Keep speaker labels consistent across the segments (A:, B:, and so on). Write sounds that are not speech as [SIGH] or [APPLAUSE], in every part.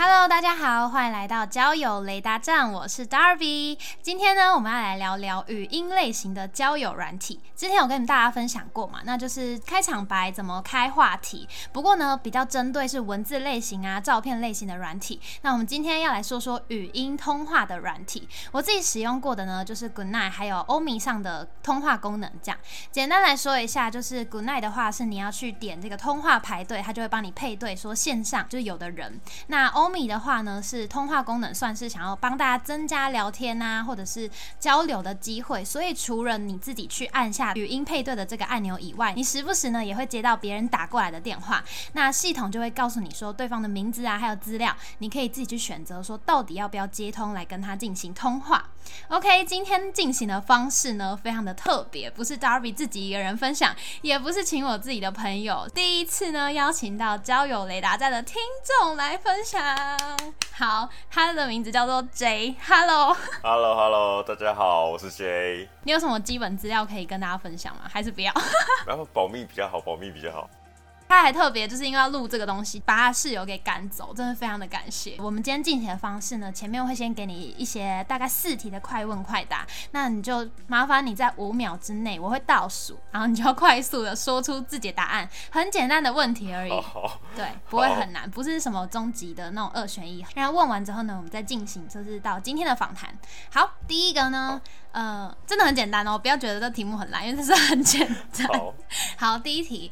A: Hello，大家好，欢迎来到交友雷达站，我是 Darby。今天呢，我们要来聊聊语音类型的交友软体。之前有跟大家分享过嘛，那就是开场白怎么开话题。不过呢，比较针对是文字类型啊、照片类型的软体。那我们今天要来说说语音通话的软体。我自己使用过的呢，就是 Good Night，还有欧米上的通话功能。这样简单来说一下，就是 Good Night 的话是你要去点这个通话排队，它就会帮你配对，说线上就是有的人。那欧米的话呢，是通话功能，算是想要帮大家增加聊天啊，或者是交流的机会。所以除了你自己去按下语音配对的这个按钮以外，你时不时呢也会接到别人打过来的电话，那系统就会告诉你说对方的名字啊，还有资料，你可以自己去选择说到底要不要接通来跟他进行通话。OK，今天进行的方式呢非常的特别，不是 Darby 自己一个人分享，也不是请我自己的朋友，第一次呢邀请到交友雷达站的听众来分享。好，他的名字叫做 J，Hello，Hello，Hello，
B: 大家好，我是 J。
A: 你有什么基本资料可以跟大家分享吗？还是不要？[LAUGHS]
B: 然后保密比较好，保密比较好。
A: 他还特别就是因为要录这个东西，把他室友给赶走，真的非常的感谢。我们今天进行的方式呢，前面会先给你一些大概四题的快问快答，那你就麻烦你在五秒之内，我会倒数，然后你就要快速的说出自己的答案，很简单的问题而已，对，不会很难，不是什么终极的那种二选一。然后问完之后呢，我们再进行就是到今天的访谈。好，第一个呢，呃，真的很简单哦，不要觉得这题目很难，因为这是很简单。好，[LAUGHS] 第一题。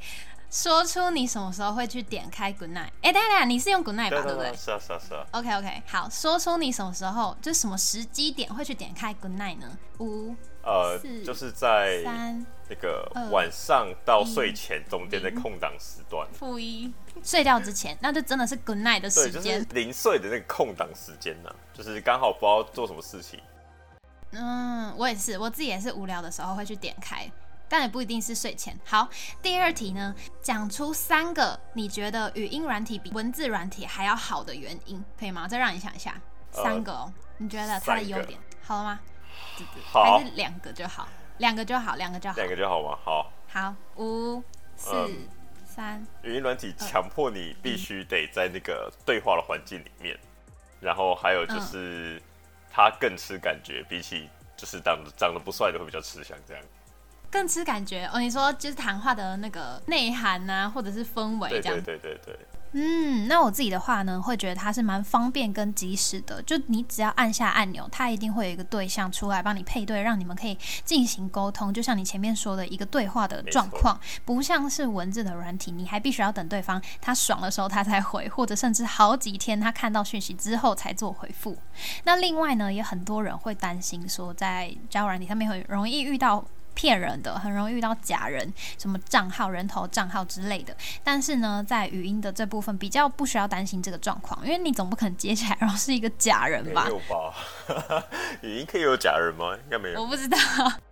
A: 说出你什么时候会去点开 Good Night？哎，等下等下，你是用 Good Night 吧？对不对？
B: 是啊是啊是啊。
A: OK OK，好，说出你什么时候就什么时机点会去点开 Good Night 呢？五
B: 呃，就是在三那个晚上到睡前中间的空档时段。
A: 负一，睡觉之前，那就真的是 Good Night 的时间。
B: 就是临睡的那个空档时间呢，就是刚好不知道做什么事情。
A: 嗯，我也是，我自己也是无聊的时候会去点开。但也不一定是睡前。好，第二题呢，讲出三个你觉得语音软体比文字软体还要好的原因，可以吗？再让你想一下，三个哦，你觉得它的优点，好了吗？
B: 好，
A: 还是两个就好，两个就好，两个就好，
B: 两个就好吗？好，
A: 好，五、四、三。
B: 语音软体强迫你必须得在那个对话的环境里面，然后还有就是它更吃感觉，比起就是长长得不帅的会比较吃香这样。
A: 更吃感觉哦，你说就是谈话的那个内涵呐，或者是氛围这样。
B: 对对对对。
A: 嗯，那我自己的话呢，会觉得它是蛮方便跟及时的。就你只要按下按钮，它一定会有一个对象出来帮你配对，让你们可以进行沟通。就像你前面说的一个对话的状况，不像是文字的软体，你还必须要等对方他爽的时候他才回，或者甚至好几天他看到讯息之后才做回复。那另外呢，也很多人会担心说，在交友软体上面很容易遇到。骗人的，很容易遇到假人，什么账号、人头账号之类的。但是呢，在语音的这部分比较不需要担心这个状况，因为你总不可能接起来然后是一个假人吧？
B: 没有吧？[LAUGHS] 语音可以有假人吗？应该没有。
A: 我不知道。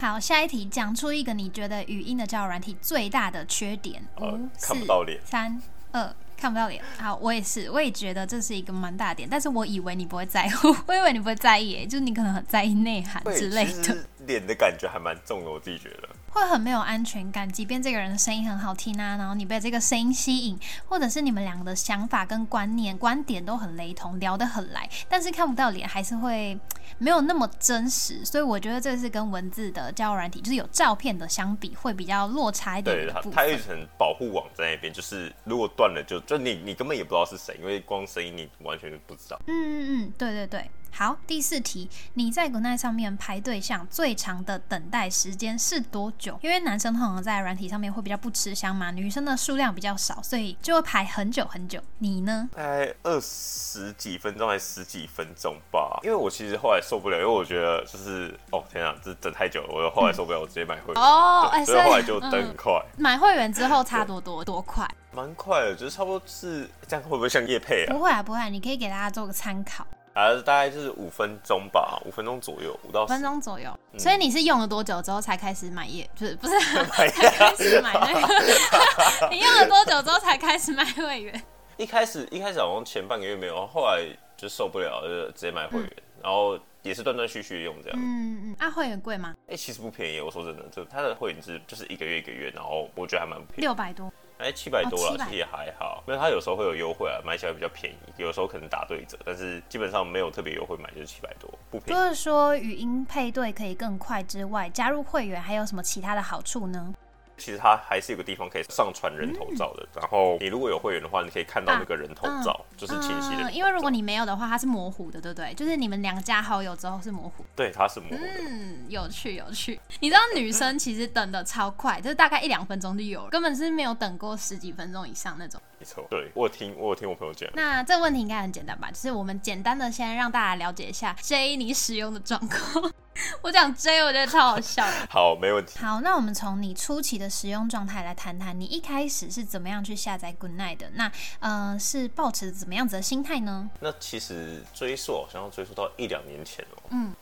A: 好，下一题，讲出一个你觉得语音的交友软体最大的缺点。呃、
B: 看不到脸。
A: 三、二。看不到脸，好，我也是，我也觉得这是一个蛮大点，但是我以为你不会在乎，[LAUGHS] 我以为你不会在意，就是你可能很在意内涵之类的。
B: 脸的感觉还蛮重的，我自己觉得。
A: 会很没有安全感，即便这个人的声音很好听啊，然后你被这个声音吸引，或者是你们两个的想法跟观念、观点都很雷同，聊得很来，但是看不到脸，还是会没有那么真实。所以我觉得这是跟文字的交友软体，就是有照片的相比，会比较落差一点。对，
B: 它有一层保护网在那边，就是如果断了，就就你你根本也不知道是谁，因为光声音你完全不知道。
A: 嗯嗯嗯，对对对。好，第四题，你在 Good Night 上面排对象最长的等待时间是多久？因为男生通常在软体上面会比较不吃香嘛，女生的数量比较少，所以就会排很久很久。你呢？
B: 大概二十几分钟还是十几分钟吧？因为我其实后来受不了，因为我觉得就是哦天啊，这等太久了，我后来受不了，我直接买会员哦，所以后来就等很快。
A: 买会员之后差多多多快？
B: 蛮快的，就是差不多是这样，会不会像叶配啊？
A: 不会啊，不会，你可以给大家做个参考。
B: 还是大概就是五分钟吧，五分钟左右，五到
A: 五分钟左右。所以你是用了多久之后才开始买业？就是不是 [LAUGHS] 才开始买那个？[LAUGHS] 你用了多久之后才开始买会员？[LAUGHS]
B: 一开始一开始好像前半个月没有，后来就受不了，就直接买会员，然后也是断断续续用这样。
A: 嗯嗯，啊，会员贵吗？
B: 哎、其实不便宜，我说真的，就它的会员制就是一个月一个月，然后我觉得还蛮不便宜，
A: 六百多。
B: 哎，七百多了
A: ，700
B: 其实也还好，因为它有时候会有优惠啊，买起来比较便宜，有时候可能打对折，但是基本上没有特别优惠买就是七百多，不便宜。
A: 就是说语音配对可以更快之外，加入会员还有什么其他的好处呢？
B: 其实它还是有个地方可以上传人头照的，然后你如果有会员的话，你可以看到那个人头照，就是清晰的
A: 因为如果你没有的话，它是模糊的，对不对？就是你们两加好友之后是模糊。
B: 对它是模糊的，
A: 嗯，有趣有趣。你知道女生其实等的超快，就是大概一两分钟就有了，根本是没有等过十几分钟以上那种。
B: 没错。对我有听我有听我朋友讲，
A: 那这个问题应该很简单吧？就是我们简单的先让大家了解一下 J 你使用的状况。[LAUGHS] 我讲追我觉得超好笑。[LAUGHS]
B: 好，没问题。
A: 好，那我们从你初期的使用状态来谈谈，你一开始是怎么样去下载 Good Night 的？那呃是抱持怎么样子的心态呢？
B: 那其实追溯好像要追溯到一两年前哦、
A: 嗯，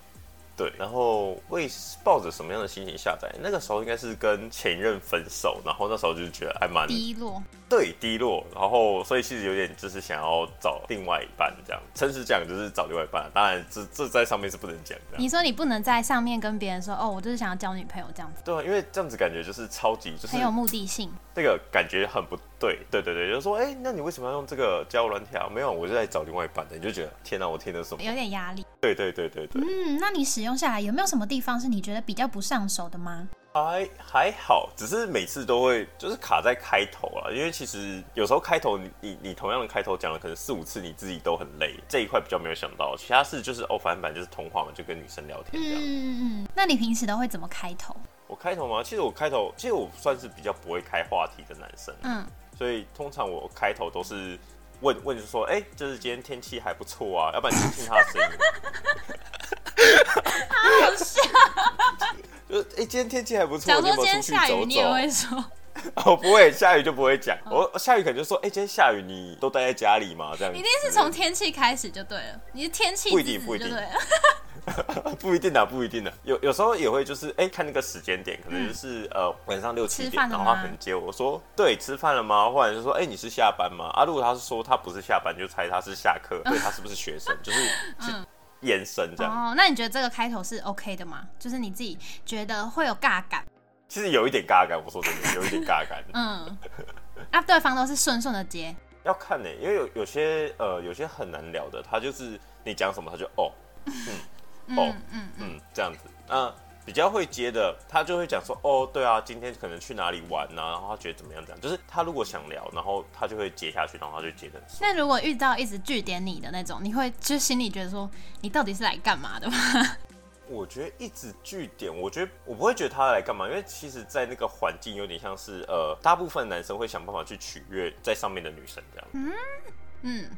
B: 对，然后为抱着什么样的心情下载？那个时候应该是跟前任分手，然后那时候就是觉得还蛮
A: 低落。
B: 对低落，然后所以其实有点就是想要找另外一半这样。诚实讲就是找另外一半，当然这这在上面是不能讲的。
A: 你说你不能在上面跟别人说哦，我就是想要交女朋友这样子，
B: 对啊，因为这样子感觉就是超级就是
A: 很有目的性。
B: 那个感觉很不对，对对对，就是说，哎、那你为什么要用这个交友软体啊？没有，我就在找另外一半的，你就觉得天哪、我听的什么？
A: 有点压力。
B: 对对对对对，
A: 嗯，那你使用下来有没有什么地方是你觉得比较不上手的吗？
B: 还还好，只是每次都会就是卡在开头啊，因为其实有时候开头你你你同样的开头讲了可能四五次，你自己都很累，这一块比较没有想到，其他事就是哦，反正反正就是通话嘛，就跟女生聊天这样。
A: 嗯嗯嗯。那你平时都会怎么开头？
B: 我开头吗？其实我开头，其实我算是比较不会开话题的男生，
A: 嗯，
B: 所以通常我开头都是问问，就说，哎、就是今天天气还不错啊，要不然你听他的声音。[LAUGHS]
A: 好笑。
B: 就是哎、今天天气还不错，
A: 假如
B: 你有
A: 说今天
B: 没有出去走
A: 下雨，你也
B: 走？
A: 会说，
B: 我 [LAUGHS] 不会，下雨就不会讲。我下雨可能就说，哎、今天下雨，你都待在家里嘛？这样
A: 一定是从天气开始就对了，你是天气
B: 不一定不一定
A: 就对了。[LAUGHS]
B: 不一定的，不一定的。有有时候也会就是哎、看那个时间点，可能就是、呃晚上六七点，然后他可能接我说对吃饭了吗？或者是说哎、你是下班吗？啊如果他是说他不是下班，就猜他是下课，[LAUGHS] 对他是不是学生，就是是延伸这样。
A: 哦，那你觉得这个开头是 OK 的吗？就是你自己觉得会有尬感？
B: 其实有一点尬感，我说真的有一点尬感。[LAUGHS]
A: 嗯，啊，对方都是顺顺的接，
B: 要看呢、因为有有些呃有些很难聊的，他就是你讲什么他就哦
A: 嗯
B: 哦
A: 嗯嗯，
B: 嗯这样子。那比较会接的，他就会讲说哦对啊，今天可能去哪里玩呐、然后他觉得怎么样这样，就是他如果想聊，然后他就会接下去，然后他就接的。
A: 那如果遇到一直据点你的那种，你会就心里觉得说你到底是来干嘛的吗？[LAUGHS]
B: 我觉得一直据点，我觉得我不会觉得他来干嘛，因为其实，在那个环境有点像是呃，大部分男生会想办法去取悦在上面的女生这样。
A: 嗯，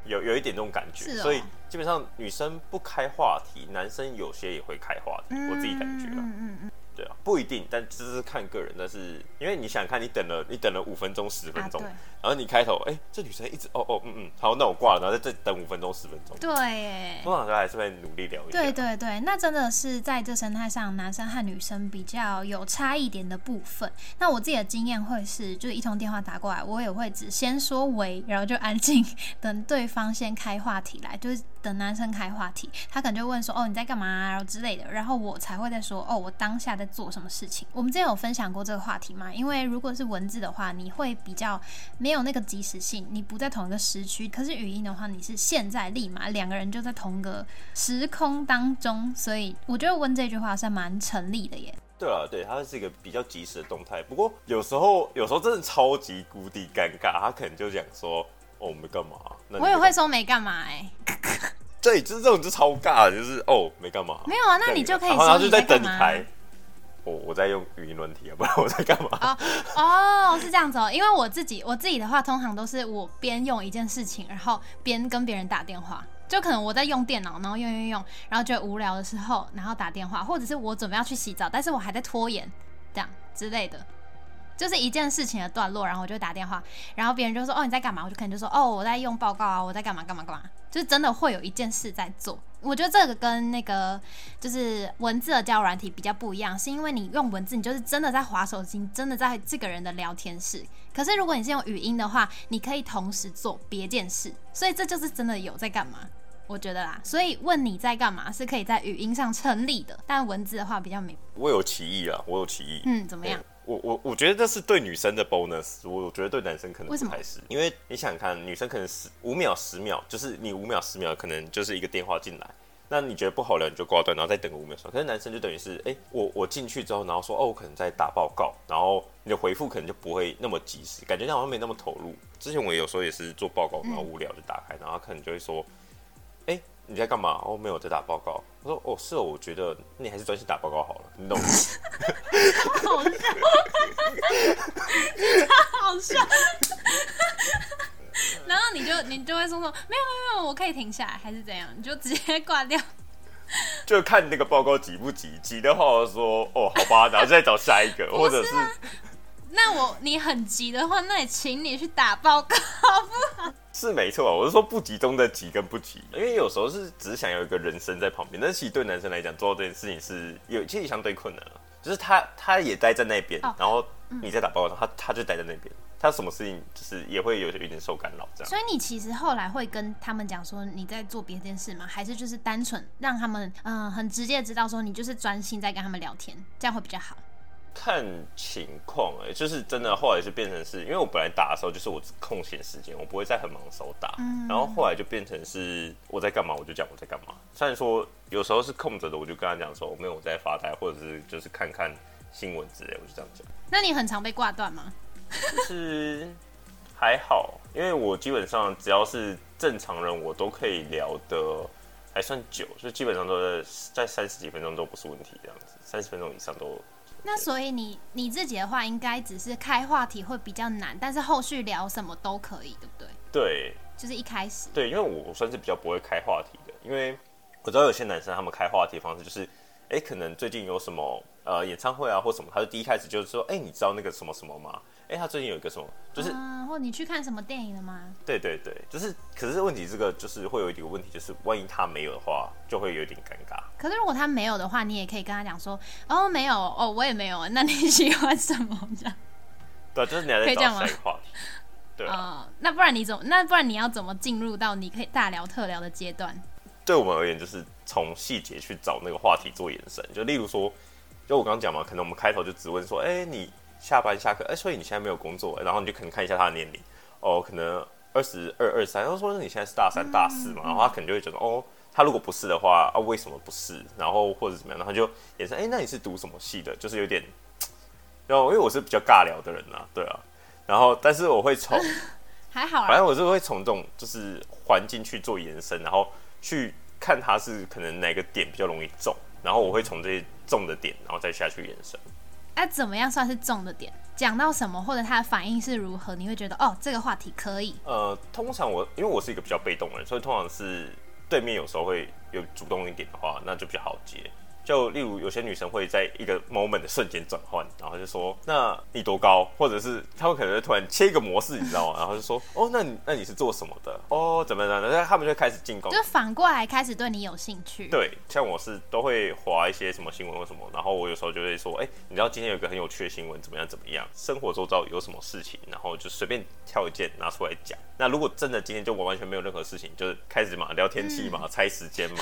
B: 有有一点那种感觉，
A: 哦。
B: 所以基本上女生不开话题，男生有些也会开话题，我自己感觉啊，
A: 嗯嗯嗯
B: 对啊，不一定，但这是看个人。但是因为你想想看，你等了你等了五分钟十分钟，
A: 啊
B: 然后你开头，哎、这女生一直哦哦嗯嗯，好，那我挂了，然后再再等五分钟十分钟，
A: 对耶。
B: 通常都还是会努力聊一下。
A: 对对对，那真的是在这生态上，男生和女生比较有差异点的部分。那我自己的经验会是，就是一通电话打过来，我也会只先说喂，然后就安静，等对方先开话题来，就是等男生开话题，他可能就问说哦你在干嘛、啊，然后之类的，然后我才会再说哦我当下在做什么事情。我们之前有分享过这个话题嘛？因为如果是文字的话，你会比较没有那个及时性，你不在同一个时区；可是语音的话，你是现在立马两个人就在同一个时空当中，所以我觉得问这句话是蛮成立的耶。
B: 对啊，对，它是一个比较及时的动态。不过有时候有时候真的超级无敌尴尬，他可能就讲说哦我们干嘛？那
A: 我也会说没干嘛哎、[LAUGHS]
B: 对，就是这种就超尬的，就是哦没干嘛。
A: 没有啊，那你就可以
B: 然后他
A: 说
B: 就在等
A: 你。
B: 我我在用语音轮体啊，不然我在干嘛？
A: 哦哦，是这样子哦。因为我自己我自己的话，通常都是我边用一件事情，然后边跟别人打电话。就可能我在用电脑，然后用用用，然后觉得无聊的时候，然后打电话，或者是我准备要去洗澡，但是我还在拖延，这样之类的。就是一件事情的段落，然后我就打电话，然后别人就说哦你在干嘛，我就可能就说哦我在用报告啊，我在干嘛干嘛干嘛，就是真的会有一件事在做。我觉得这个跟那个就是文字的交友软体比较不一样，是因为你用文字，你就是真的在划手机，真的在这个人的聊天室。可是如果你是用语音的话，你可以同时做别件事，所以这就是真的有在干嘛。我觉得啦，所以问你在干嘛是可以在语音上成立的，但文字的话比较没。
B: 我有歧义啊，我有歧义。
A: 嗯，怎么样？
B: 我我我觉得这是对女生的 bonus，我我觉得对男生可能
A: 为什么
B: 不太是，因为你想想看，女生可能十五秒十秒，就是你五秒十秒，可能就是一个电话进来，那你觉得不好聊你就挂断，然后再等个五秒钟。可是男生就等于是，哎、我我进去之后，然后说哦，我可能在打报告，然后你的回复可能就不会那么及时，感觉好像没那么投入。之前我有时候也是做报告，然后无聊就打开，然后可能就会说，哎、你在干嘛？哦，没有在打报告。我说哦，是哦，我觉得你还是专心打报告好了，你懂吗？
A: 好笑，好笑。然后你就你就会说说没有没有没有，我可以停下来，还是怎样？你就直接挂掉。[LAUGHS]
B: 就看那个报告急不急，急的话我说哦好吧，然后再找下一个，或者是
A: 那我你很急的话，那也请你去打报告。
B: 是没错啊，我是说不集中的急跟不急，因为有时候是只是想有一个人生在旁边，但是其实对男生来讲做到这件事情是有其实相对困难了，就是他他也待在那边，
A: 哦
B: 然后你在打报告，他他就待在那边，他什么事情就是也会有有点受干扰这样。
A: 所以你其实后来会跟他们讲说你在做别件事吗？还是就是单纯让他们嗯、很直接地知道说你就是专心在跟他们聊天，这样会比较好。
B: 看情况哎、就是真的后来就变成是因为我本来打的时候就是我空闲时间，我不会在很忙的时候打，然后后来就变成是我在干嘛我就讲我在干嘛。虽然说有时候是空着的，我就跟他讲说没有我在发呆，或者是就是看看新闻之类，我就这样讲。
A: 那你很常被挂断吗？
B: 就是还好，因为我基本上只要是正常人，我都可以聊的还算久，就基本上都在在三十几分钟都不是问题，这样子，三十分钟以上都
A: 那所以你你自己的话，应该只是开话题会比较难，但是后续聊什么都可以，对不对？
B: 对。
A: 就是一开始，
B: 对，因为我算是比较不会开话题的，因为我知道有些男生他们开话题的方式就是，哎，可能最近有什么呃演唱会啊或什么，他就第一开始就是说，哎，你知道那个什么什么吗？哎，他最近有一个什么，就是、
A: 嗯，或你去看什么电影了吗？
B: 对对对，就是，可是问题这个就是会有一个问题，就是万一他没有的话，就会有点尴尬。
A: 可是如果他没有的话，你也可以跟他讲说，哦，没有，哦，我也没有，那你 [LAUGHS] 喜欢什么这样？
B: 对，就是你还在找
A: 可以这
B: 个话题。对啊，
A: 呃，那不然你怎么？那不然你要怎么进入到你可以大聊特聊的阶段？
B: 对我们而言，就是从细节去找那个话题做延伸。就例如说，就我刚刚讲嘛，可能我们开头就只问说，哎、你下班下课，哎、所以你现在没有工作，然后你就可能看一下他的年龄，哦，可能二十二、二三，然后说那你现在是大三、大四嘛，然后他可能就会觉得，哦，他如果不是的话，啊，为什么不是？然后或者怎么样，然后就延伸，哎、那你是读什么系的？就是有点，然后因为我是比较尬聊的人啊，对啊，然后但是我会从。[LAUGHS]
A: 还好啦，
B: 反正我是会从这种就是环境去做延伸，然后去看他是可能哪个点比较容易中，然后我会从这些中的点，然后再下去延伸。
A: 啊，怎么样算是重的点？讲到什么，或者他的反应是如何，你会觉得哦，这个话题可以。
B: 呃，通常我因为我是一个比较被动的人，所以通常是对面有时候会有主动一点的话，那就比较好接。就例如有些女生会在一个 moment 的瞬间转换，然后就说：“那你多高？”或者是他们可能会突然切一个模式，你知道吗？然后就说：“哦，那你那你是做什么的？哦，怎么样？”然后他们就开始进攻
A: 就。反过来开始对你有兴趣。，
B: 对，像我是都会划一些什么新闻或什么，然后我有时候就会说，哎、你知道今天有个很有趣的新闻，怎么样怎么样？生活周遭有什么事情，然后就随便挑一件拿出来讲。那如果真的今天就完完全没有任何事情，就是开始嘛聊天气嘛，猜时间嘛，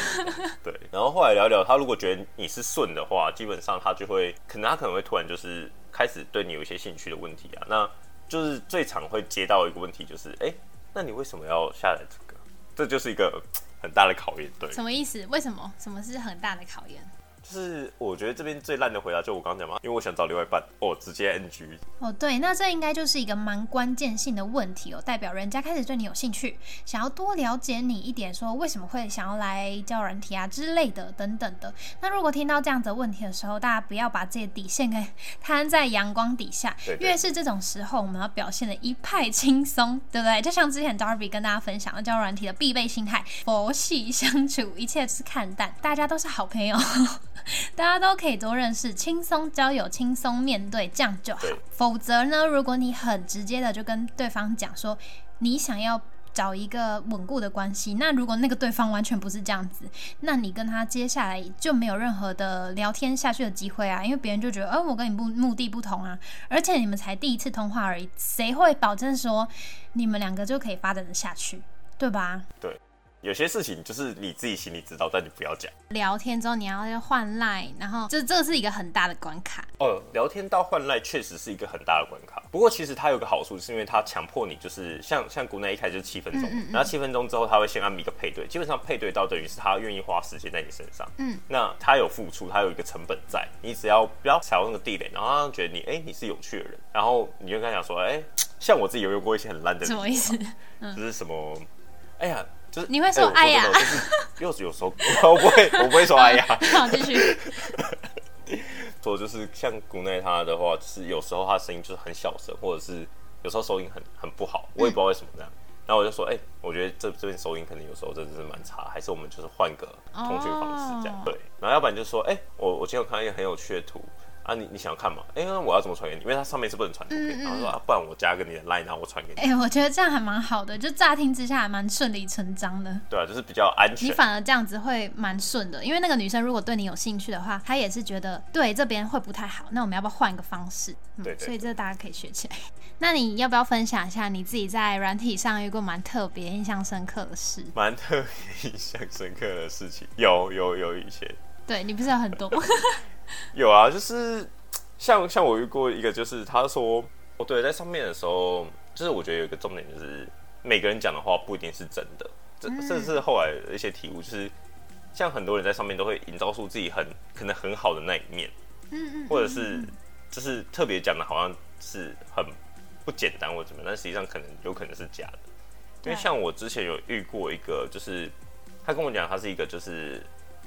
B: 对。然后后来聊聊，他如果觉得你是顺的话，基本上他就会，可能他可能会突然就是开始对你有一些兴趣的问题啊。那就是最常会接到一个问题，就是，哎、那你为什么要下载这个？这就是一个 [TSK] 很大的考验，对。
A: 什么意思？为什么？什么是很大的考验？
B: 就是我觉得这边最烂的回答就我刚刚讲嘛，因为我想找另外一半，哦，直接 NG。
A: 哦，对，那这应该就是一个蛮关键性的问题哦，代表人家开始对你有兴趣，想要多了解你一点，说为什么会想要来交友软体啊之类的等等的。那如果听到这样子的问题的时候，大家不要把自己的底线给 [LAUGHS] 摊在阳光底下，
B: 对对
A: 越是这种时候，我们要表现的一派轻松，对不对？就像之前 Darby 跟大家分享的交友软体的必备心态：佛系相处，一切是看淡，大家都是好朋友。[LAUGHS] 大家都可以多认识，轻松交友，轻松面对，这样就好。否则呢，如果你很直接的就跟对方讲说你想要找一个稳固的关系，那如果那个对方完全不是这样子，那你跟他接下来就没有任何的聊天下去的机会啊，因为别人就觉得，呃，我跟你不目的不同啊，而且你们才第一次通话而已，谁会保证说你们两个就可以发展的下去，对吧？
B: 有些事情就是你自己心里知道，但你不要讲。
A: 聊天之后你要换赖，然后这这个是一个很大的关卡。
B: 哦，聊天到换赖确实是一个很大的关卡。不过其实它有个好处，是因为它强迫你就是像像国内一开始就七分钟，然后七分钟之后他会先安排一个配对，基本上配对到等于是他愿意花时间在你身上。
A: 嗯，
B: 那他有付出，他有一个成本在，你只要不要踩到那个地雷，然后让他觉得你哎、你是有趣的人，然后你就跟他讲说哎、像我自己有用过一些很烂的，
A: 什么意思？
B: 就是什么哎呀。就是
A: 你会说
B: 哎呀，
A: 哎呀
B: 我说真的就是有有时候我不会，我不会说哎呀，
A: 好，继续。[LAUGHS]
B: 说就是像古奈他的话，就是有时候他声音就是很小声，或者是有时候收音很很不好，我也不知道为什么这样。然后我就说，哎、我觉得这这边收音可能有时候真的是蛮差，还是我们就是换个通讯方式这样。
A: 哦
B: 对，然后要不然就说，哎、我我今天有看到一个很有趣的图啊，你你想要看吗？哎、那我要怎么传给你？因为它上面是不能传图片。
A: 嗯嗯
B: 然后说啊，不然我加个你的 line，然后我传给你。
A: 哎、我觉得这样还蛮好的，就乍听之下还蛮顺理成章的。
B: 对啊，就是比较安全你。
A: 反而这样子会蛮顺的，因为那个女生如果对你有兴趣的话，她也是觉得对这边会不太好，那我们要不要换一个方式？嗯、
B: 对对
A: 所以这大家可以学起来。那你要不要分享一下你自己在软体上遇过蛮特别、印象深刻的事？
B: 蛮特别印象深刻的事情，有有有一些。
A: 对你不是有很多？[LAUGHS]
B: 有啊，就是像像我遇过一个，就是他说，哦对，在上面的时候，就是我觉得有一个重点，就是每个人讲的话不一定是真的，这
A: 嗯
B: 甚至是后来的一些体悟，就是像很多人在上面都会营造出自己很可能很好的那一面，
A: 嗯嗯，
B: 或者是就是特别讲的好像是很不简单或怎么样，但实际上可能有可能是假的。因为像我之前有遇过一个，就是他跟我讲，他是一个就是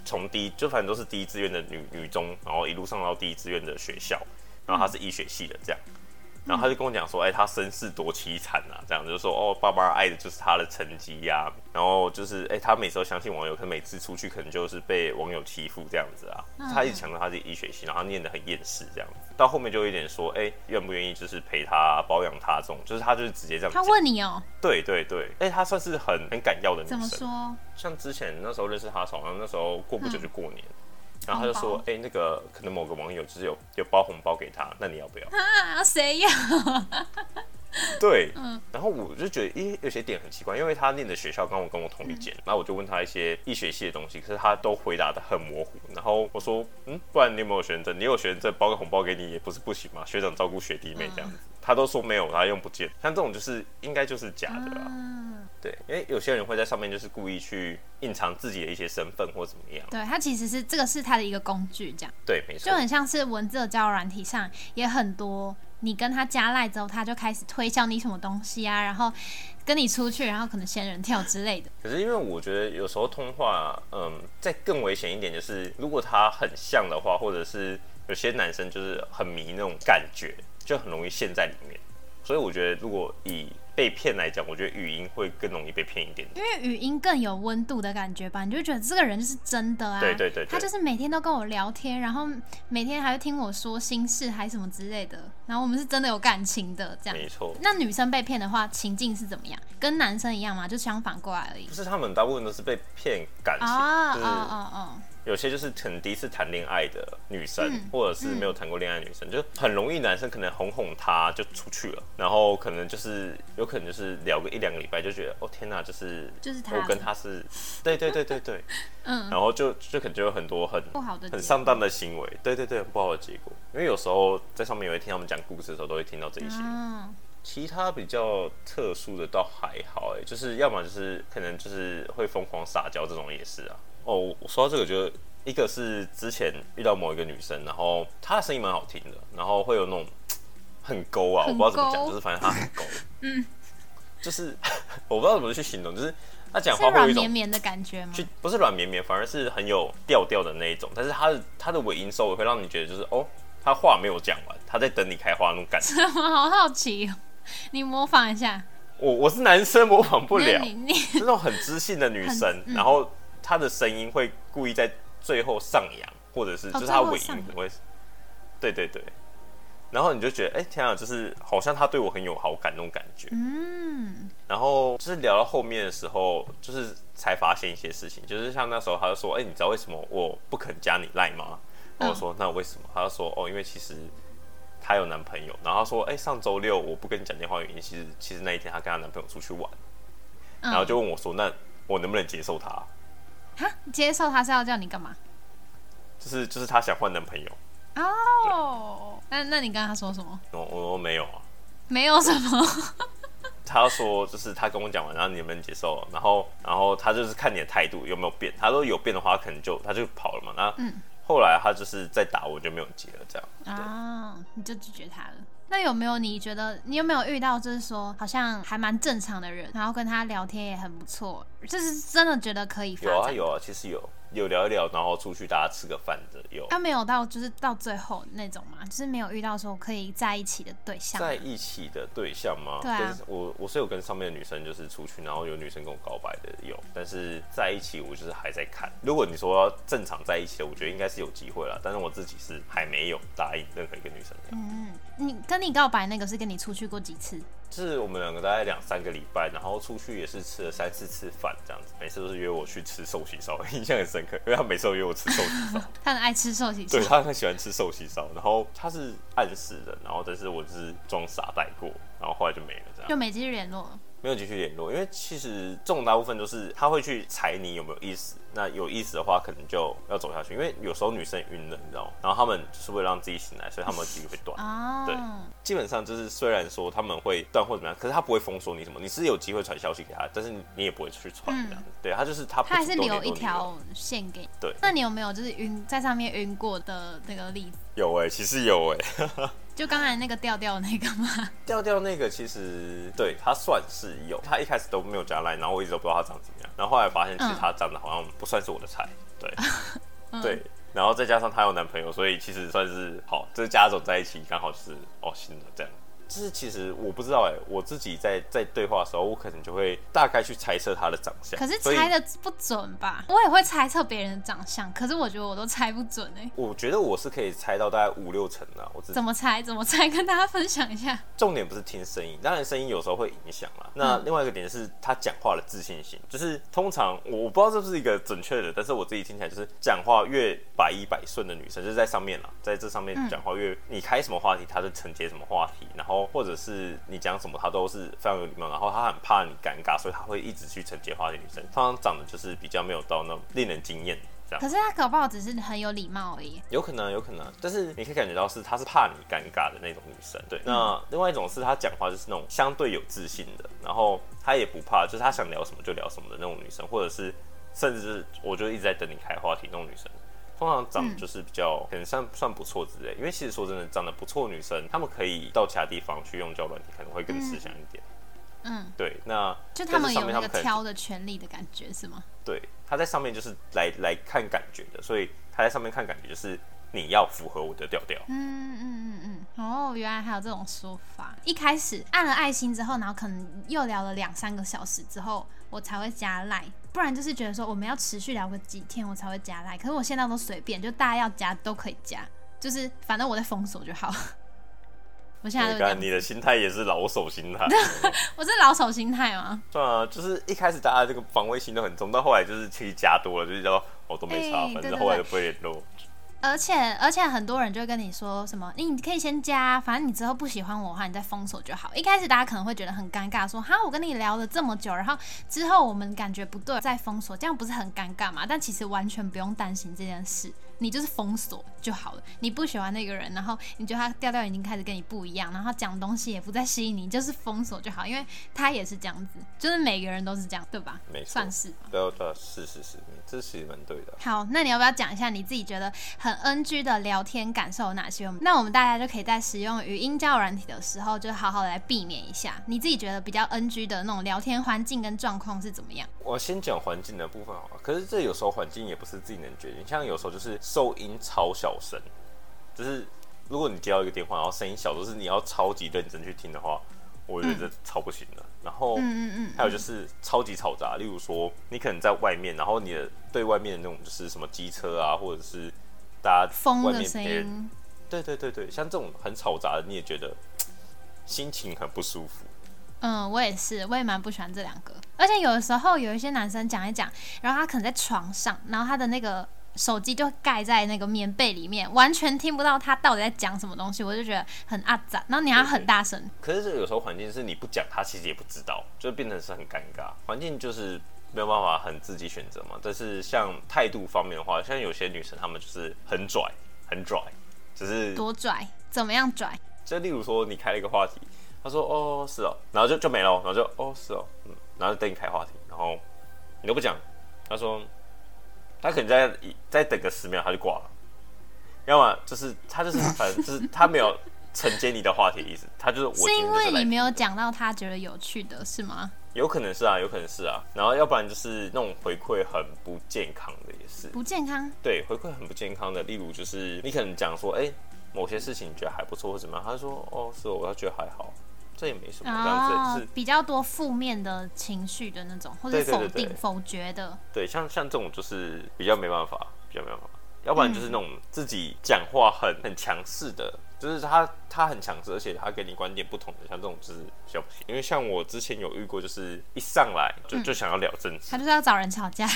B: 从第一就反正都是第一志愿的女女中，然后一路上到第一志愿的学校，然后她是医学系的这样。然后他就跟我讲说，哎、他身世多凄惨啊，这样就是说，哦，爸爸爱的就是他的成绩呀、然后就是，哎、他每次都相信网友，可每次出去可能就是被网友欺负这样子啊。他一直强调他是医学系，然后念得很厌世这样子，到后面就有一点说，哎、愿不愿意就是陪他保养他这种，就是他就是直接这样
A: 他
B: 讲。
A: 问你哦、
B: 对对对，哎、他算是很很敢要的女
A: 怎么
B: 生。
A: 说？
B: 像之前那时候认识她的时候，好像那时候过不久就过年，然后他就说哎、那个可能某个网友就是有有包红包给他，那你要不要？
A: 啊，谁要？[LAUGHS]
B: 对，
A: 嗯
B: 然后我就觉得，咦，有些点很奇怪，因为他念的学校刚好跟我同一间，然后我就问他一些医学系的东西，可是他都回答的很模糊。然后我说，嗯，不然你有没有学生证？你有学生证，包个红包给你也不是不行嘛，学长照顾学弟妹这样子。他都说没有，他用不见。像这种就是应该就是假的啦。
A: 嗯，
B: 对，因为有些人会在上面就是故意去隐藏自己的一些身份或怎么样。
A: 对，它其实是这个是它的一个工具，这样。
B: 对，没错
A: 就。很像是文字的交友软体上也很多，你跟他加赖之后，他就开始推销你什么东西啊，然后跟你出去，然后可能仙人跳之类的。
B: 可是因为我觉得有时候通话，嗯，再更危险一点，就是如果他很像的话，或者是有些男生就是很迷那种感觉，就很容易陷在里面。所以我觉得，如果以被骗来讲，我觉得语音会更容易被骗一点点。
A: 因为语音更有温度的感觉吧，你就觉得这个人就是真的啊。
B: 对对对对
A: 他就是每天都跟我聊天，然后每天还会听我说心事，还什么之类的。然后我们是真的有感情的这样。
B: 没错，
A: 那女生被骗的话，情境是怎么样？跟男生一样吗？就相反过来而已
B: 不。是他们大部分都是被骗感情，就是
A: 啊啊啊啊！
B: 有些就是可能第一次谈恋爱的女生，
A: 嗯
B: 或者是没有谈过恋爱的女生，就很容易男生可能哄哄她就出去了，然后可能就是有可能就是聊个一两个礼拜就觉得哦天哪，就是
A: 就是他
B: 我跟他是，对对对对对，[LAUGHS]
A: 嗯，
B: 然后就就可能就有很多很
A: 不好的
B: 很上当的行为，对对对，很不好的结果。因为有时候在上面也会听他们讲故事的时候，都会听到这一些。
A: 嗯，
B: 其他比较特殊的倒还好，哎，就是要么就是可能就是会疯狂撒娇这种也是啊。哦，我说到这个就，一个是之前遇到某一个女生，然后她的声音蛮好听的，然后会有那种很勾啊，我不知道怎么讲，就是反正她很勾，[LAUGHS]
A: 嗯，
B: 就是我不知道怎么去形容，就是她讲话会有一种
A: 绵绵的感觉吗？
B: 就不是软绵绵，反而是很有调调的那一种，但是她的她的尾音收尾会让你觉得就是哦，她话没有讲完，她在等你开花那种感觉。[LAUGHS]
A: 我好好奇哦，你模仿一下。
B: 我我是男生模仿不了
A: 那，
B: 种很知性的女生，
A: 嗯
B: 然后她的声音会故意在最后上扬，或者是就是他尾音
A: 后上
B: 可能会，对对对，然后你就觉得，哎、天啊，就是好像他对我很有好感那种感觉。
A: 嗯，
B: 然后就是聊到后面的时候，就是才发现一些事情，就是像那时候他就说，哎、你知道为什么我不肯加你赖吗？然后我说，那为什么？他就说，哦，因为其实她有男朋友。然后他说，哎、上周六我不跟你讲电话，原因其实其实那一天她跟她男朋友出去玩，
A: 嗯
B: 然后就问我说，那我能不能接受他？
A: 哈，接受他是要叫你干嘛？
B: 就是就是他想换男朋友。
A: 哦，那那你跟他说什么？
B: 我我说没有啊。
A: 没有什么。[LAUGHS]
B: 他说就是他跟我讲完，然后你有没有接受？然后然后他就是看你的态度有没有变。他说有变的话，可能就他就跑了嘛。那
A: 嗯
B: 后来他就是再打我就没有接了，这样。
A: 啊，你就拒绝他了。那有没有你觉得你有没有遇到就是说好像还蛮正常的人，然后跟他聊天也很不错，就是真的觉得可以？
B: 有啊有啊，其实有有聊一聊，然后出去大家吃个饭的有。
A: 他没有到就是到最后那种嘛，就是没有遇到说可以在一起的对象。
B: 在一起的对象吗？
A: 对啊
B: 跟我我是有跟上面的女生就是出去，然后有女生跟我告白的有，但是在一起我就是还在看。如果你说要正常在一起的，我觉得应该是有机会了，但是我自己是还没有答应任何一个女生的。
A: 嗯，你跟你告白那个是跟你出去过几次？
B: 就是我们两个大概两三个礼拜，然后出去也是吃了三四次饭这样子，每次都是约我去吃寿喜烧，[LAUGHS] 印象很深刻，因为他每次都约我吃寿喜烧，[LAUGHS]
A: 他很爱吃寿喜烧
B: 对。他很喜欢吃寿喜烧，然后他是暗示的，然后但是我就是装傻带过，然后后来就没了这样。
A: 就没继续联络了。
B: 没有继续联络，因为其实这种大部分都是他会去踩你有没有意思，那有意思的话可能就要走下去，因为有时候女生晕了，你知道吗？然后他们就是为了让自己醒来，所以他们的记忆会断。
A: 啊，
B: 对基本上就是虽然说他们会断或怎么样，可是他不会封锁你什么，你是有机会传消息给他，但是你也不会去传这样子。对他就是他不
A: 他还是留一条线给你。
B: 对
A: 那你有没有就是晕在上面晕过的那个例子？
B: 有哎、其实有哎、
A: 就刚才那个调调那个吗？
B: 调调那个其实对他算是有，他一开始都没有加赖，然后我一直都不知道他长怎么样，然后后来发现其实
A: 嗯
B: 他长得好像不算是我的菜，对，
A: 嗯 [LAUGHS]
B: 对，然后再加上他有男朋友，所以其实算是好，这家总在一起刚好就是哦新的这样。就是其实我不知道哎、我自己在在对话的时候，我可能就会大概去猜测他的长相。
A: 可是猜的不准吧？我也会猜测别人的长相，可是我觉得我都猜不准哎、
B: 我觉得我是可以猜到大概五六成的。我
A: 怎么猜？怎么猜？[LAUGHS] 跟大家分享一下。
B: 重点不是听声音，当然声音有时候会影响啦。那
A: 嗯
B: 另外一个点是他讲话的自信心，就是通常我我不知道这是一个准确的，但是我自己听起来就是讲话越百依百顺的女生，就是在上面啦，在这上面
A: 嗯
B: 讲话越、你开什么话题，她就承接什么话题，然后或者是你讲什么，她都是非常有礼貌，然后她很怕你尴尬，所以她会一直去承接话题。女生通常长得就是比较没有到那种令人惊艳这样
A: 可。是他搞不好只是很有礼貌而已。
B: 有可能，有可能，但是你可以感觉到是她是怕你尴尬的那种女生。对，那另外一种是她讲话就是那种相对有自信的，然后她也不怕，就是她想聊什么就聊什么的那种女生，或者是甚至是我就一直在等你开话题那种女生。通常长就是比较、可能算算不错之类，因为其实说真的，长得不错的女生，她们可以到其他地方去用交友软体，可能会更吃香一点。
A: 嗯，
B: 对，那
A: 就他们有那个挑的权利的感觉是吗？
B: 对，他在上面就是来来看感觉的，所以他在上面看感觉就是你要符合我的调调。
A: 嗯嗯嗯嗯，哦，原来还有这种说法。一开始按了爱心之后，然后可能又聊了两三个小时之后，我才会加赖，不然就是觉得说我们要持续聊个几天我才会加来。可是我现在都随便，就大家要加都可以加，就是反正我在封锁就好。[LAUGHS] 我现在都
B: 你你的心态也是老手心态。[LAUGHS]
A: 我是老手心态吗？
B: 对啊，就是一开始大家这个防卫心都很重，到后来就是其实加多了，就是叫我都没差，反正后来就不会联络。
A: 而且而且很多人就会跟你说什么，你你可以先加，反正你之后不喜欢我的话，你再封锁就好。一开始大家可能会觉得很尴尬，说哈我跟你聊了这么久，然后之后我们感觉不对再封锁，这样不是很尴尬吗？但其实完全不用担心这件事，你就是封锁就好了。你不喜欢那个人，然后你觉得他调调已经开始跟你不一样，然后讲东西也不再吸引你，就是封锁就好，因为他也是这样子，就是每个人都是这样，对吧？
B: 没错
A: 算是吧。
B: 对啊对啊，是是是，这其实蛮对的。
A: 好，那你要不要讲一下你自己觉得很 NG 的聊天感受有哪些？那我们大家就可以在使用语音交友软体的时候，就好好来避免一下。你自己觉得比较 NG 的那种聊天环境跟状况是怎么样？
B: 我先讲环境的部分好了，可是这有时候环境也不是自己能决定，像有时候就是收音超小声，就是如果你接到一个电话，然后声音小，都是你要超级认真去听的话，我觉得这超不行的。然后，
A: 嗯嗯嗯，
B: 还有就是超级嘈杂，例如说你可能在外面，然后你的对外面的那种就是什么机车啊，或者是大家
A: 风的声音，
B: 对对对对，像这种很嘈杂的，你也觉得心情很不舒服。
A: 嗯，我也是，我也蛮不喜欢这两个。而且有的时候有一些男生讲一讲，然后他可能在床上，然后他的那个手机就盖在那个棉被里面，完全听不到他到底在讲什么东西，我就觉得很阿杂。然后你还要很大声，
B: 可是这个有时候环境是你不讲，他其实也不知道，就变成是很尴尬。环境就是没有办法很自己选择嘛。但是像态度方面的话，像有些女生她们就是很拽，很拽，只是
A: 多拽，怎么样拽？
B: 就例如说你开了一个话题，他说哦是哦，然后就就没了，然后就哦是哦，嗯，然后就等你开话题，然后你都不讲，他说他可能再再等个十秒他就挂了，要么就是他就是 [LAUGHS] 反正就是他没有承接你的话题的意思，他就是我
A: 是因为你没有讲到他觉得有趣的，是吗？
B: 有可能是啊，有可能是啊，然后要不然就是那种回馈很不健康的也是，
A: 不健康，
B: 对，回馈很不健康的，例如就是你可能讲说，哎、某些事情你觉得还不错或怎么样，他就说，哦，是我，我觉得还好，这也没什么，这样子就是，
A: 哦比较多负面的情绪的那种，或者否定、否决的。
B: 对，像像这种就是比较没办法，比较没办法，要不然就是那种自己讲话很很强势的，就是他他很强势，而且他跟你观点不同的，像这种就是比较不行。因为像我之前有遇过，就是一上来就就想要聊政治，
A: 他就是要找人吵架。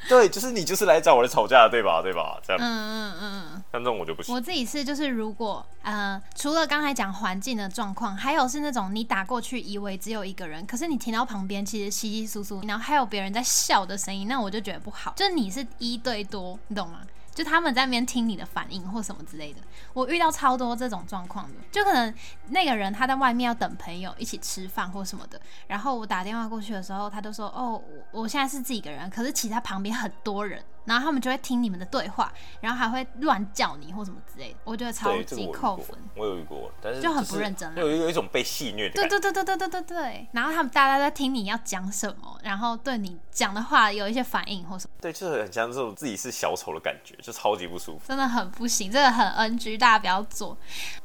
A: [LAUGHS]
B: 对，就是你就是来找我来吵架的，对吧？对吧？这样，
A: 嗯嗯嗯嗯。
B: 像这种我就不行。
A: 我自己是就是，如果呃，除了刚才讲环境的状况，还有是那种你打过去以为只有一个人，可是你听到旁边其实稀稀疏疏，然后还有别人在笑的声音，那我就觉得不好。就是你是一对多，你懂吗？就他们在那边听你的反应或什么之类的，我遇到超多这种状况的。就可能那个人他在外面要等朋友一起吃饭或什么的，然后我打电话过去的时候，他都说：“哦，我我现在是自己一个人，可是其他旁边很多人。”然后他们就会听你们的对话，然后还会乱叫你或什么之类的，我觉得超级扣分。，
B: 我有遇过，但是
A: 就很不认真啊
B: 有有一种被戏虐的
A: 对
B: 感觉。
A: 对对对对对对对，然后他们大家在听你要讲什么，然后对你讲的话有一些反应或什么，
B: 对，就是很像这种自己是小丑的感觉，就超级不舒服。
A: 真的很不行，这个很 NG，大家不要做。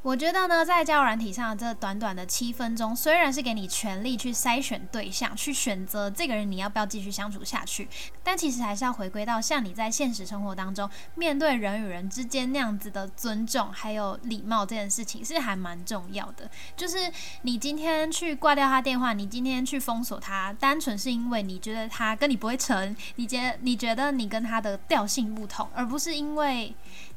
A: 我觉得呢，在交友软体上这短短的七分钟，虽然是给你权利去筛选对象，去选择这个人你要不要继续相处下去，但其实还是要回归到像你在现实生活当中面对人与人之间那样子的尊重还有礼貌这件事情是还蛮重要的。就是你今天去挂掉他电话，你今天去封锁他，单纯是因为你觉得他跟你不会成，你觉你觉得你跟他的调性不同，而不是因为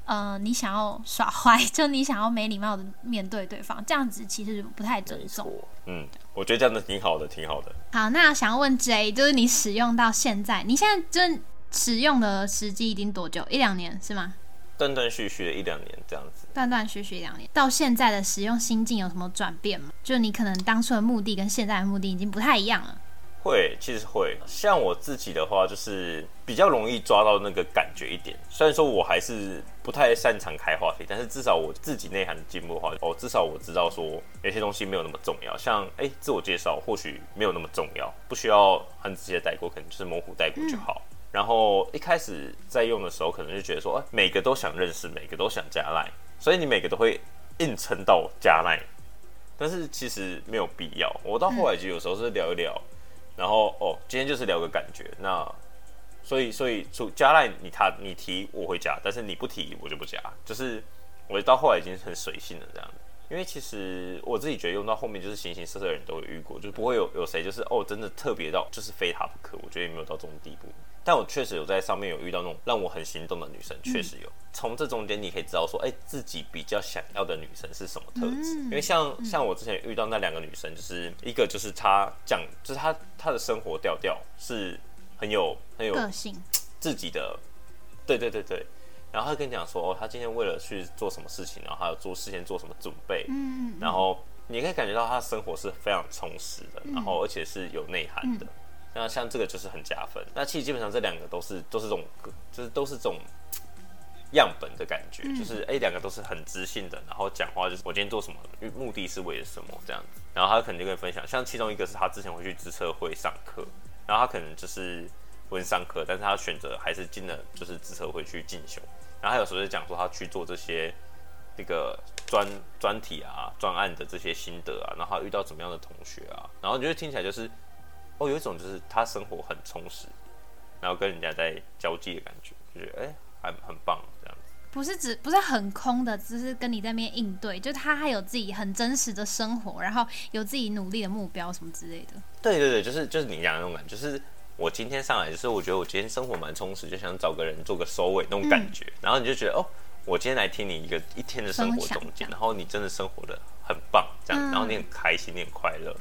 A: 呃你想要耍 [LAUGHS] 坏，就你想要没礼貌的面对对方，这样子其实不太尊重。
B: 嗯，我觉得这样子挺好的，挺好的。
A: 好，那想要问 J，就是你使用到现在，你现在就是使用的时机已经多久？一两年是吗？
B: 断断续续的一两年这样子。
A: 断断续续一两年，到现在的使用心境有什么转变吗？就你可能当初的目的跟现在的目的已经不太一样了。
B: 会，其实会。像我自己的话，就是比较容易抓到那个感觉一点。虽然说我还是不太擅长开话题，但是至少我自己内涵的进步的话，哦，至少我知道说有些东西没有那么重要。像哎、自我介绍或许没有那么重要，不需要很直接带过，可能就是模糊带过就好。然后一开始在用的时候，可能就觉得说，哎、每个都想认识，每个都想加赖，所以你每个都会硬撑到加赖。但是其实没有必要。我到后来就有时候是聊一聊，然后哦，今天就是聊个感觉。那所以所以就加赖你他你提我会加，但是你不提我就不加。就是我到后来已经很随性了这样。因为其实我自己觉得用到后面就是形形色色的人都有遇过，就不会有有谁就是哦真的特别到就是非他不可。我觉得也没有到这种地步。但我确实有在上面有遇到那种让我很心动的女生，确实有。从这中间你可以知道说，哎、自己比较想要的女生是什么特质。因为像像我之前遇到那两个女生，就是一个就是她讲，就是她她的生活调调是很有很有
A: 个性，
B: 自己的，对对对对。然后她跟你讲说，哦，他今天为了去做什么事情，然后还要做事先做什么准备，
A: 嗯，
B: 然后你可以感觉到他的生活是非常充实的，然后而且是有内涵的。那像这个就是很加分。那其实基本上这两个都是都是这种，就是都是这种样本的感觉，就是哎两、个都是很知性的，然后讲话就是我今天做什么，目的是为了什么这样子。然后他可能就跟你分享，像其中一个是他之前会去自测会上课，然后他可能就是不能上课，但是他选择还是进了就是自测会去进修。然后他有时候就讲说他去做这些那个专专题啊、专案的这些心得啊，然后他遇到怎么样的同学啊，然后你就会听起来就是哦，有一种就是他生活很充实，然后跟人家在交际的感觉，就觉得哎、还很棒这样子。
A: 不是只不是很空的，只是跟你在那边应对，就他还有自己很真实的生活，然后有自己努力的目标什么之类的。
B: 对对对，就是就是你讲的那种感觉，就是我今天上来，就是我觉得我今天生活蛮充实，就想找个人做个收尾那种感觉，然后你就觉得哦，我今天来听你一个一天的生活总结，然后你真的生活的很棒，这样，然后你很开心，你很快乐。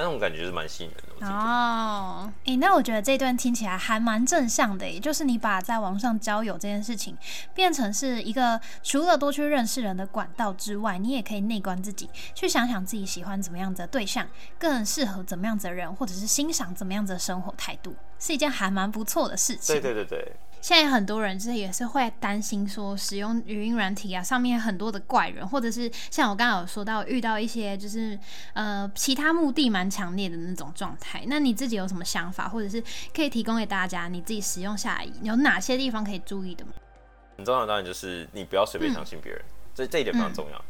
B: 那种感觉是蛮吸引人的
A: 哦。哎，那我觉得这段听起来还蛮正向的，也就是你把在网上交友这件事情变成是一个除了多去认识人的管道之外，你也可以内观自己，去想想自己喜欢怎么样子的对象，更适合怎么样子的人，或者是欣赏怎么样子的生活态度，是一件还蛮不错的事情。
B: 对对对对。
A: 现在很多人就是也是会担心说，使用语音软体啊，上面很多的怪人，或者是像我刚刚有说到，遇到一些就是呃其他目的蛮强烈的那种状态。那你自己有什么想法，或者是可以提供给大家，你自己使用下来有哪些地方可以注意的吗？
B: 很重要的当然就是你不要随便相信别人，这这一点非常重要。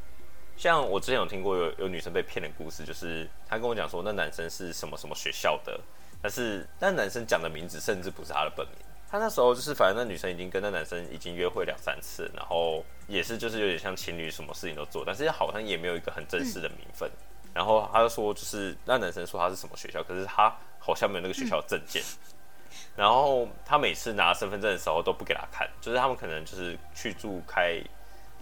B: 像我之前有听过有有女生被骗的故事，就是她跟我讲说，那男生是什么什么学校的，但是那男生讲的名字甚至不是他的本名。他那时候就是，反正那女生已经跟那男生已经约会两三次，然后也是就是有点像情侣，什么事情都做，但是好像也没有一个很正式的名分。然后他就说，就是那男生说他是什么学校，可是他好像没有那个学校证件。然后他每次拿身份证的时候都不给他看，就是他们可能就是去住开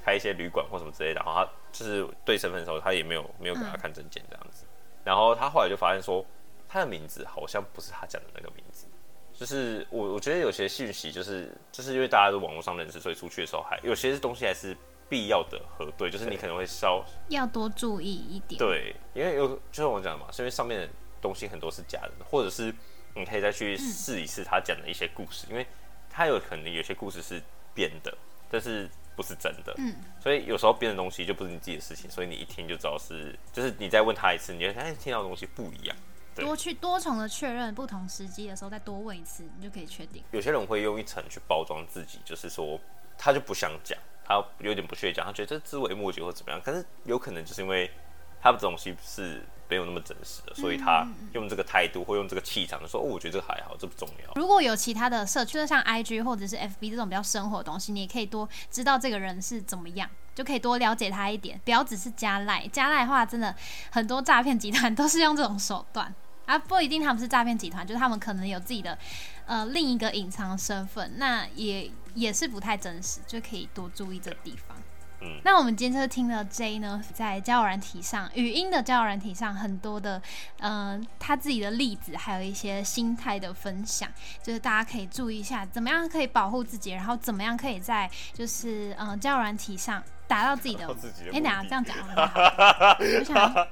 B: 开一些旅馆或什么之类的，然后他就是对身份的时候他也没有没有给他看证件这样子。然后他后来就发现说，他的名字好像不是他讲的那个名字。就是我，我觉得有些信息就是，就是因为大家都网络上认识，所以出去的时候还有些东西还是必要的核对，就是你可能会稍
A: 要多注意一点。
B: 对，因为有就像我讲的嘛，是因为上面的东西很多是假的，或者是你可以再去试一试他讲的一些故事，因为他有可能有些故事是编的，但是不是真的。嗯，所以有时候编的东西就不是你自己的事情，所以你一听就知道是，就是你再问他一次，你会发现听到的东西不一样。
A: 多去多重的确认，不同时机的时候再多问一次，你就可以确定。
B: 有些人会用一层去包装自己，就是说他就不想讲，他有点不屑讲，他觉得这枝微末节或怎么样。可是有可能就是因为他的东西是没有那么真实的，所以他用这个态度或用这个气场说：“哦，我觉得这个还好，这不重要。”
A: 如果有其他的社区，像 IG 或者是 FB 这种比较生活的东西，你也可以多知道这个人是怎么样，就可以多了解他一点。不要只是加赖，加赖的话，真的很多诈骗集团都是用这种手段。啊，不一定他们是诈骗集团，就是他们可能有自己的呃另一个隐藏身份，那也也是不太真实，就可以多注意这地方。嗯，那我们今天就听了 J 呢，在交友软体上，语音的交友软体上很多的呃他自己的例子，还有一些心态的分享，就是大家可以注意一下，怎么样可以保护自己，然后怎么样可以在就是嗯交友软体上。达到自己的，哎，等下这样讲，我想，[LAUGHS]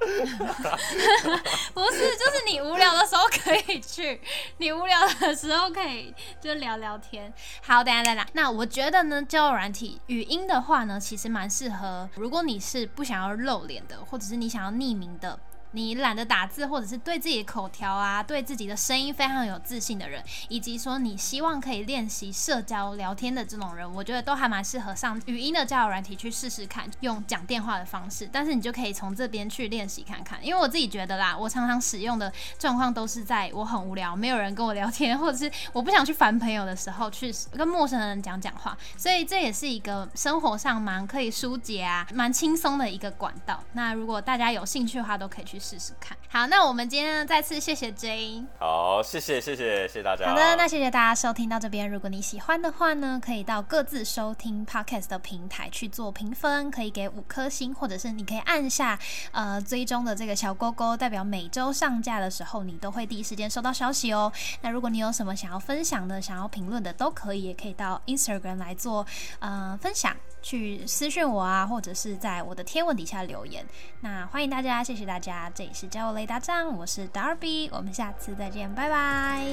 A: 不是，就是你无聊的时候可以去，你无聊的时候可以就聊聊天。好，等下再来。那我觉得呢，交友软体语音的话呢，其实蛮适合，如果你是不想要露脸的，或者是你想要匿名的。你懒得打字，或者是对自己的口条啊，对自己的声音非常有自信的人，以及说你希望可以练习社交聊天的这种人，我觉得都还蛮适合上语音的交友软体去试试看，用讲电话的方式。但是你就可以从这边去练习看看，因为我自己觉得啦，我常常使用的状况都是在我很无聊，没有人跟我聊天，[LAUGHS] 或者是我不想去烦朋友的时候，去跟陌生人讲讲话。所以这也是一个生活上蛮可以疏解啊，蛮轻松的一个管道。那如果大家有兴趣的话，都可以去。试试看。好，那我们今天再次谢谢 J。
B: 好，谢谢谢谢谢谢大家。
A: 好的，那谢谢大家收听到这边。如果你喜欢的话呢，可以到各自收听 Podcast 的平台去做评分，可以给五颗星，或者是你可以按下呃追踪的这个小勾勾，代表每周上架的时候你都会第一时间收到消息哦。那如果你有什么想要分享的、想要评论的，都可以，也可以到 Instagram 来做呃分享。去私讯我啊，或者是在我的贴文底下留言。那欢迎大家，谢谢大家。这里是教我雷达站我是 darby 我们下次再见拜拜。